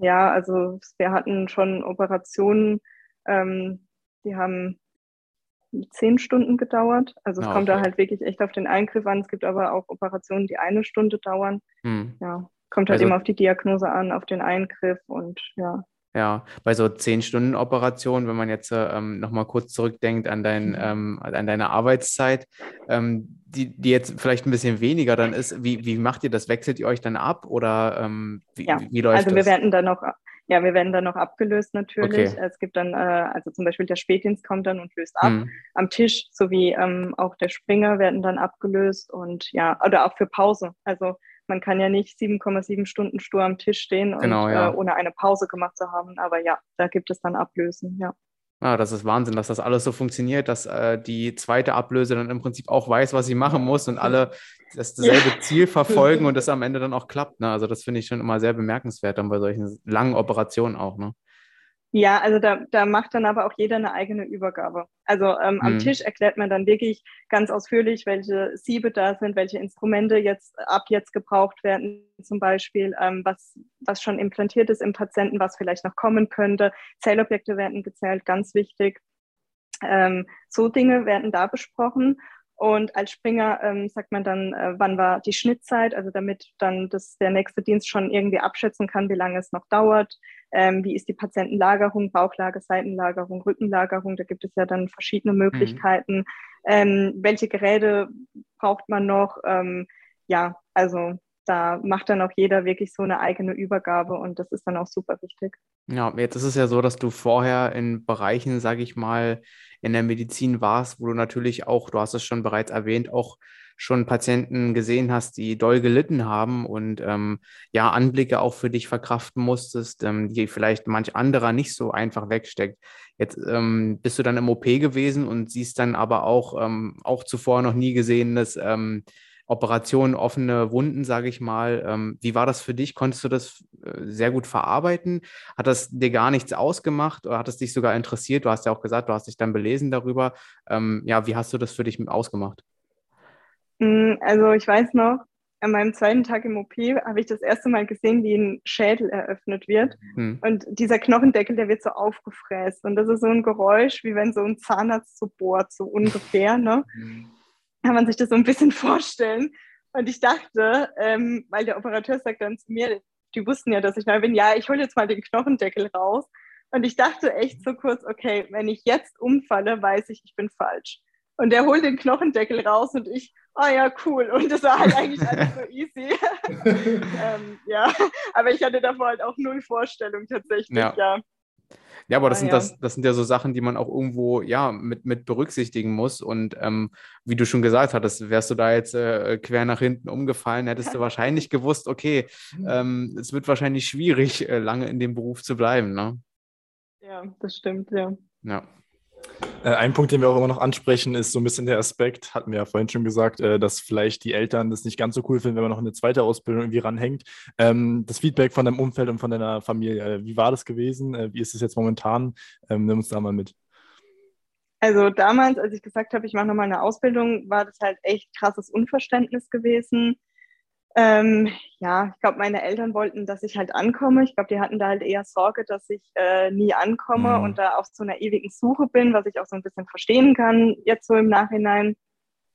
ja, also wir hatten schon Operationen, ähm, die haben zehn Stunden gedauert. Also es ah, kommt da halt wirklich echt auf den Eingriff an. Es gibt aber auch Operationen, die eine Stunde dauern. Hm. Ja, kommt halt also, immer auf die Diagnose an, auf den Eingriff und ja. Ja, bei so zehn Stunden Operationen, wenn man jetzt ähm, nochmal kurz zurückdenkt an, dein, mhm. ähm, an deine Arbeitszeit, ähm, die, die jetzt vielleicht ein bisschen weniger dann ist, wie, wie macht ihr das? Wechselt ihr euch dann ab oder ähm, wie, ja. wie läuft also das? Also wir werden dann noch ja, wir werden dann noch abgelöst natürlich. Okay. Es gibt dann, äh, also zum Beispiel der Spätdienst kommt dann und löst ab. Mhm. Am Tisch sowie ähm, auch der Springer werden dann abgelöst und ja, oder auch für Pause. Also man kann ja nicht 7,7 Stunden stur am Tisch stehen und genau, ja. äh, ohne eine Pause gemacht zu haben. Aber ja, da gibt es dann Ablösen, ja. Ja, das ist Wahnsinn, dass das alles so funktioniert, dass äh, die zweite Ablöse dann im Prinzip auch weiß, was sie machen muss und alle dasselbe ja. Ziel verfolgen und das am Ende dann auch klappt. Ne? Also das finde ich schon immer sehr bemerkenswert dann bei solchen langen Operationen auch. Ne? Ja, also da, da macht dann aber auch jeder eine eigene Übergabe. Also ähm, am mhm. Tisch erklärt man dann wirklich ganz ausführlich, welche Siebe da sind, welche Instrumente jetzt ab jetzt gebraucht werden, zum Beispiel, ähm, was, was schon implantiert ist im Patienten, was vielleicht noch kommen könnte. Zellobjekte werden gezählt, ganz wichtig. Ähm, so Dinge werden da besprochen. Und als Springer ähm, sagt man dann, äh, wann war die Schnittzeit, also damit dann das, der nächste Dienst schon irgendwie abschätzen kann, wie lange es noch dauert. Ähm, wie ist die Patientenlagerung, Bauchlage, Seitenlagerung, Rückenlagerung. Da gibt es ja dann verschiedene mhm. Möglichkeiten. Mhm. Ähm, welche Geräte braucht man noch? Ähm, ja, also da macht dann auch jeder wirklich so eine eigene Übergabe und das ist dann auch super wichtig. Ja, jetzt ist es ja so, dass du vorher in Bereichen, sage ich mal, in der Medizin warst, wo du natürlich auch, du hast es schon bereits erwähnt, auch schon Patienten gesehen hast, die doll gelitten haben und ähm, ja, Anblicke auch für dich verkraften musstest, ähm, die vielleicht manch anderer nicht so einfach wegsteckt. Jetzt ähm, bist du dann im OP gewesen und siehst dann aber auch, ähm, auch zuvor noch nie gesehenes ähm, Operationen, offene Wunden, sage ich mal. Ähm, wie war das für dich? Konntest du das äh, sehr gut verarbeiten? Hat das dir gar nichts ausgemacht oder hat es dich sogar interessiert? Du hast ja auch gesagt, du hast dich dann belesen darüber. Ähm, ja, wie hast du das für dich ausgemacht? Mm, also ich weiß noch, an meinem zweiten Tag im OP habe ich das erste Mal gesehen, wie ein Schädel eröffnet wird. Hm. Und dieser Knochendeckel, der wird so aufgefräst. Und das ist so ein Geräusch, wie wenn so ein Zahnarzt so bohrt, so ungefähr. Ne? Hm kann man sich das so ein bisschen vorstellen. Und ich dachte, ähm, weil der Operateur sagt dann zu mir, die wussten ja, dass ich neu bin, ja, ich hole jetzt mal den Knochendeckel raus. Und ich dachte echt so kurz, okay, wenn ich jetzt umfalle, weiß ich, ich bin falsch. Und er holt den Knochendeckel raus und ich, ah oh ja, cool. Und das war halt eigentlich alles so easy. ähm, ja, aber ich hatte davor halt auch null Vorstellung tatsächlich, ja. ja. Ja, aber das, ah, sind ja. Das, das sind ja so Sachen, die man auch irgendwo ja mit, mit berücksichtigen muss. Und ähm, wie du schon gesagt hattest, wärst du da jetzt äh, quer nach hinten umgefallen, hättest du wahrscheinlich gewusst, okay, ähm, es wird wahrscheinlich schwierig, äh, lange in dem Beruf zu bleiben. Ne? Ja, das stimmt, ja. Ja. Äh, ein Punkt, den wir auch immer noch ansprechen, ist so ein bisschen der Aspekt, hatten wir ja vorhin schon gesagt, äh, dass vielleicht die Eltern das nicht ganz so cool finden, wenn man noch eine zweite Ausbildung irgendwie ranhängt. Ähm, das Feedback von deinem Umfeld und von deiner Familie, äh, wie war das gewesen? Wie ist es jetzt momentan? Ähm, nimm uns da mal mit. Also damals, als ich gesagt habe, ich mache nochmal eine Ausbildung, war das halt echt krasses Unverständnis gewesen. Ähm, ja, ich glaube, meine Eltern wollten, dass ich halt ankomme. Ich glaube, die hatten da halt eher Sorge, dass ich äh, nie ankomme mhm. und da auf so einer ewigen Suche bin, was ich auch so ein bisschen verstehen kann, jetzt so im Nachhinein.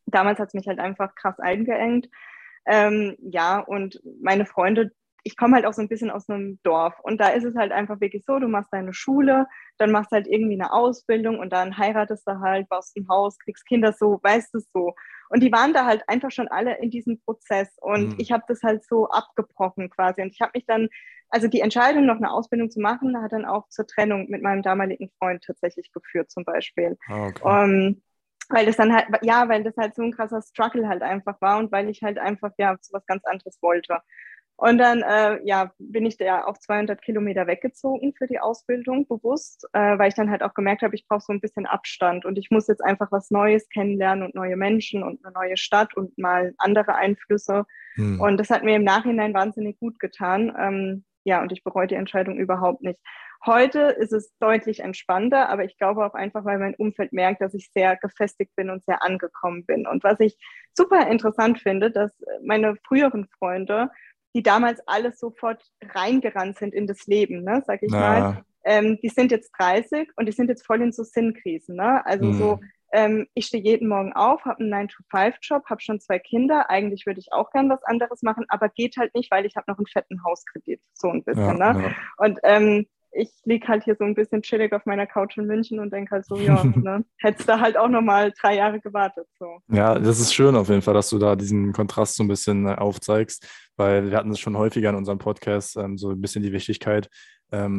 Damals hat es mich halt einfach krass eingeengt. Ähm, ja, und meine Freunde, ich komme halt auch so ein bisschen aus einem Dorf und da ist es halt einfach wirklich so, du machst deine Schule, dann machst halt irgendwie eine Ausbildung und dann heiratest du halt, baust ein Haus, kriegst Kinder, so, weißt du so. Und die waren da halt einfach schon alle in diesem Prozess und mhm. ich habe das halt so abgebrochen quasi und ich habe mich dann, also die Entscheidung, noch eine Ausbildung zu machen, hat dann auch zur Trennung mit meinem damaligen Freund tatsächlich geführt zum Beispiel. Ah, okay. Um, ähm, weil das dann halt, ja, weil das halt so ein krasser Struggle halt einfach war und weil ich halt einfach ja so was ganz anderes wollte. Und dann äh, ja, bin ich da auf 200 Kilometer weggezogen für die Ausbildung bewusst, äh, weil ich dann halt auch gemerkt habe, ich brauche so ein bisschen Abstand und ich muss jetzt einfach was Neues kennenlernen und neue Menschen und eine neue Stadt und mal andere Einflüsse. Hm. Und das hat mir im Nachhinein wahnsinnig gut getan. Ähm, ja, und ich bereue die Entscheidung überhaupt nicht. Heute ist es deutlich entspannter, aber ich glaube auch einfach, weil mein Umfeld merkt, dass ich sehr gefestigt bin und sehr angekommen bin. Und was ich super interessant finde, dass meine früheren Freunde die damals alles sofort reingerannt sind in das Leben, ne, sag ich Na. mal. Ähm, die sind jetzt 30 und die sind jetzt voll in so Sinnkrisen. Ne? Also mhm. so, ähm, ich stehe jeden Morgen auf, habe einen 9-to-5-Job, habe schon zwei Kinder. Eigentlich würde ich auch gern was anderes machen, aber geht halt nicht, weil ich habe noch einen fetten Hauskredit, so ein bisschen. Ja, ne? Ja. Und ähm, ich liege halt hier so ein bisschen chillig auf meiner Couch in München und denke halt so, ja, ne, hättest du halt auch nochmal drei Jahre gewartet. So. Ja, das ist schön auf jeden Fall, dass du da diesen Kontrast so ein bisschen äh, aufzeigst, weil wir hatten es schon häufiger in unserem Podcast, ähm, so ein bisschen die Wichtigkeit,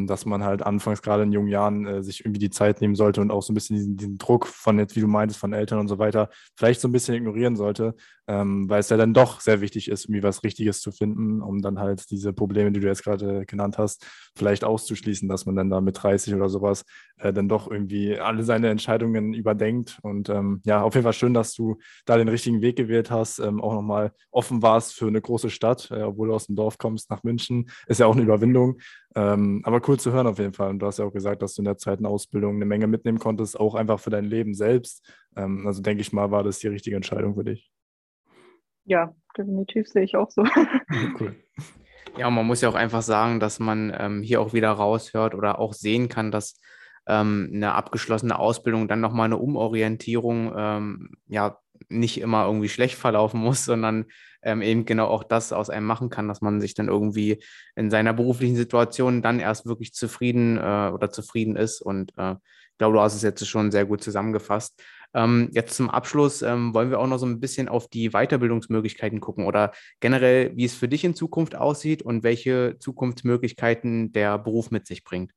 dass man halt anfangs gerade in jungen Jahren äh, sich irgendwie die Zeit nehmen sollte und auch so ein bisschen diesen, diesen, Druck von jetzt, wie du meintest, von Eltern und so weiter, vielleicht so ein bisschen ignorieren sollte, ähm, weil es ja dann doch sehr wichtig ist, irgendwie was Richtiges zu finden, um dann halt diese Probleme, die du jetzt gerade genannt hast, vielleicht auszuschließen, dass man dann da mit 30 oder sowas äh, dann doch irgendwie alle seine Entscheidungen überdenkt. Und ähm, ja, auf jeden Fall schön, dass du da den richtigen Weg gewählt hast, ähm, auch nochmal offen warst für eine große Stadt, äh, obwohl du aus dem Dorf kommst nach München, ist ja auch eine Überwindung. Ähm, aber cool zu hören auf jeden Fall. Und du hast ja auch gesagt, dass du in der zweiten Ausbildung eine Menge mitnehmen konntest, auch einfach für dein Leben selbst. Ähm, also denke ich mal, war das die richtige Entscheidung für dich. Ja, definitiv sehe ich auch so. cool. Ja, und man muss ja auch einfach sagen, dass man ähm, hier auch wieder raushört oder auch sehen kann, dass ähm, eine abgeschlossene Ausbildung dann nochmal eine Umorientierung ähm, ja, nicht immer irgendwie schlecht verlaufen muss, sondern ähm, eben genau auch das aus einem machen kann, dass man sich dann irgendwie in seiner beruflichen Situation dann erst wirklich zufrieden äh, oder zufrieden ist. Und äh, ich glaube, du hast es jetzt schon sehr gut zusammengefasst. Ähm, jetzt zum Abschluss ähm, wollen wir auch noch so ein bisschen auf die Weiterbildungsmöglichkeiten gucken oder generell, wie es für dich in Zukunft aussieht und welche Zukunftsmöglichkeiten der Beruf mit sich bringt.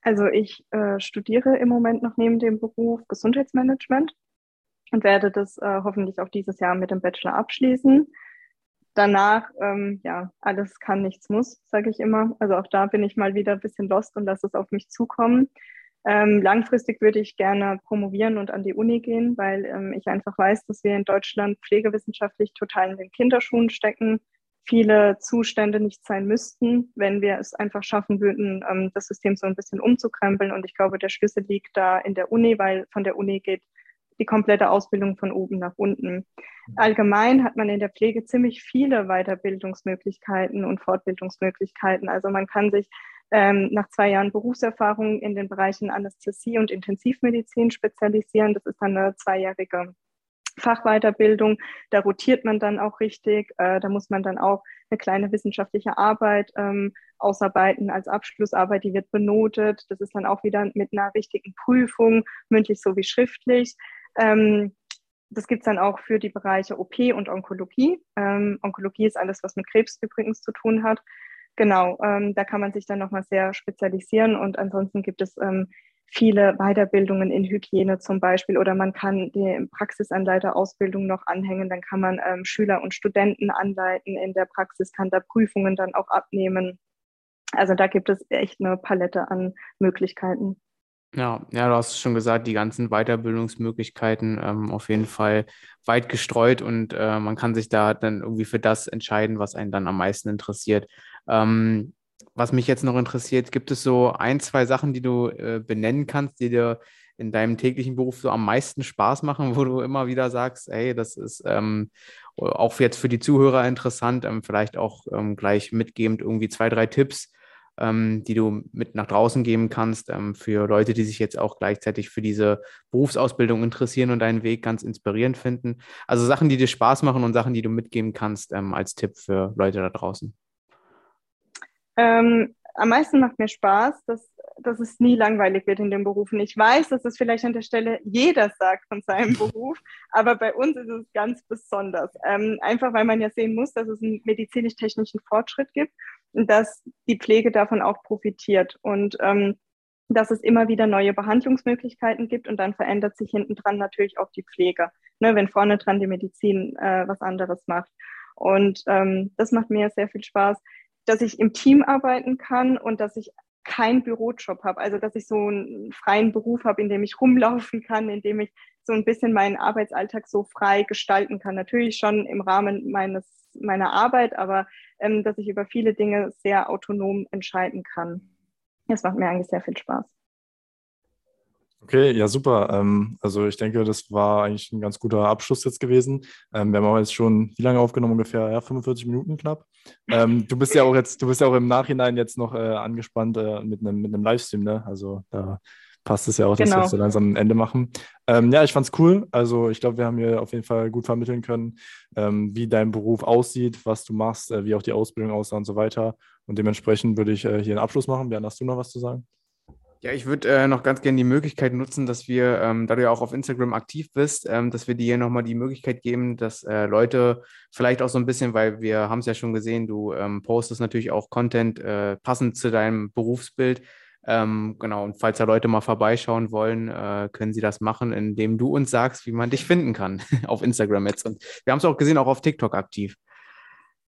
Also ich äh, studiere im Moment noch neben dem Beruf Gesundheitsmanagement und werde das äh, hoffentlich auch dieses Jahr mit dem Bachelor abschließen. Danach, ähm, ja, alles kann, nichts muss, sage ich immer. Also auch da bin ich mal wieder ein bisschen lost und lasse es auf mich zukommen. Ähm, langfristig würde ich gerne promovieren und an die Uni gehen, weil ähm, ich einfach weiß, dass wir in Deutschland pflegewissenschaftlich total in den Kinderschuhen stecken, viele Zustände nicht sein müssten, wenn wir es einfach schaffen würden, ähm, das System so ein bisschen umzukrempeln. Und ich glaube, der Schlüssel liegt da in der Uni, weil von der Uni geht die komplette Ausbildung von oben nach unten. Allgemein hat man in der Pflege ziemlich viele Weiterbildungsmöglichkeiten und Fortbildungsmöglichkeiten. Also man kann sich ähm, nach zwei Jahren Berufserfahrung in den Bereichen Anästhesie und Intensivmedizin spezialisieren. Das ist dann eine zweijährige Fachweiterbildung. Da rotiert man dann auch richtig. Äh, da muss man dann auch eine kleine wissenschaftliche Arbeit ähm, ausarbeiten als Abschlussarbeit. Die wird benotet. Das ist dann auch wieder mit einer richtigen Prüfung, mündlich sowie schriftlich. Ähm, das gibt es dann auch für die Bereiche OP und Onkologie. Ähm, Onkologie ist alles, was mit Krebs übrigens zu tun hat. Genau, ähm, da kann man sich dann nochmal sehr spezialisieren und ansonsten gibt es ähm, viele Weiterbildungen in Hygiene zum Beispiel oder man kann die Praxisanleiterausbildung noch anhängen, dann kann man ähm, Schüler und Studenten anleiten in der Praxis, kann da Prüfungen dann auch abnehmen. Also da gibt es echt eine Palette an Möglichkeiten. Ja, ja, du hast schon gesagt, die ganzen Weiterbildungsmöglichkeiten ähm, auf jeden Fall weit gestreut und äh, man kann sich da dann irgendwie für das entscheiden, was einen dann am meisten interessiert. Ähm, was mich jetzt noch interessiert, gibt es so ein, zwei Sachen, die du äh, benennen kannst, die dir in deinem täglichen Beruf so am meisten Spaß machen, wo du immer wieder sagst, hey, das ist ähm, auch jetzt für die Zuhörer interessant, ähm, vielleicht auch ähm, gleich mitgebend irgendwie zwei, drei Tipps, ähm, die du mit nach draußen geben kannst ähm, für Leute, die sich jetzt auch gleichzeitig für diese Berufsausbildung interessieren und deinen Weg ganz inspirierend finden. Also Sachen, die dir Spaß machen und Sachen, die du mitgeben kannst ähm, als Tipp für Leute da draußen. Ähm, am meisten macht mir Spaß, dass, dass es nie langweilig wird in den Berufen. Ich weiß, dass es vielleicht an der Stelle jeder sagt von seinem Beruf, aber bei uns ist es ganz besonders. Ähm, einfach weil man ja sehen muss, dass es einen medizinisch-technischen Fortschritt gibt dass die Pflege davon auch profitiert und ähm, dass es immer wieder neue Behandlungsmöglichkeiten gibt und dann verändert sich hinten dran natürlich auch die Pflege, ne, wenn vorne dran die Medizin äh, was anderes macht. Und ähm, das macht mir sehr viel Spaß dass ich im Team arbeiten kann und dass ich keinen Bürojob habe, also dass ich so einen freien Beruf habe, in dem ich rumlaufen kann, in dem ich so ein bisschen meinen Arbeitsalltag so frei gestalten kann. Natürlich schon im Rahmen meines meiner Arbeit, aber ähm, dass ich über viele Dinge sehr autonom entscheiden kann. Das macht mir eigentlich sehr viel Spaß. Okay, ja, super. Ähm, also ich denke, das war eigentlich ein ganz guter Abschluss jetzt gewesen. Ähm, wir haben jetzt schon, wie lange aufgenommen? Ungefähr ja, 45 Minuten knapp. Ähm, du bist ja auch jetzt, du bist ja auch im Nachhinein jetzt noch äh, angespannt äh, mit einem mit einem Livestream, ne? Also da passt es ja auch, dass genau. wir so langsam ein Ende machen. Ähm, ja, ich fand's cool. Also ich glaube, wir haben hier auf jeden Fall gut vermitteln können, ähm, wie dein Beruf aussieht, was du machst, äh, wie auch die Ausbildung aussah und so weiter. Und dementsprechend würde ich äh, hier einen Abschluss machen. Bernd, hast du noch was zu sagen? Ja, ich würde äh, noch ganz gerne die Möglichkeit nutzen, dass wir, ähm, da du ja auch auf Instagram aktiv bist, ähm, dass wir dir nochmal die Möglichkeit geben, dass äh, Leute vielleicht auch so ein bisschen, weil wir haben es ja schon gesehen, du ähm, postest natürlich auch Content äh, passend zu deinem Berufsbild. Ähm, genau, und falls da Leute mal vorbeischauen wollen, äh, können sie das machen, indem du uns sagst, wie man dich finden kann auf Instagram jetzt. Und wir haben es auch gesehen, auch auf TikTok aktiv.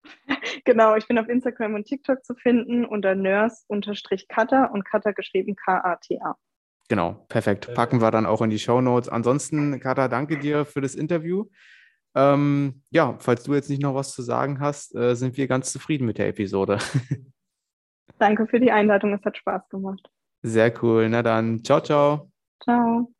genau, ich bin auf Instagram und TikTok zu finden unter nurse-cutter und cutter geschrieben K-A-T-A. Genau, perfekt. Packen wir dann auch in die Show Notes. Ansonsten, Kata, danke dir für das Interview. Ähm, ja, falls du jetzt nicht noch was zu sagen hast, äh, sind wir ganz zufrieden mit der Episode. Danke für die Einladung, es hat Spaß gemacht. Sehr cool. Na dann, ciao, ciao. Ciao.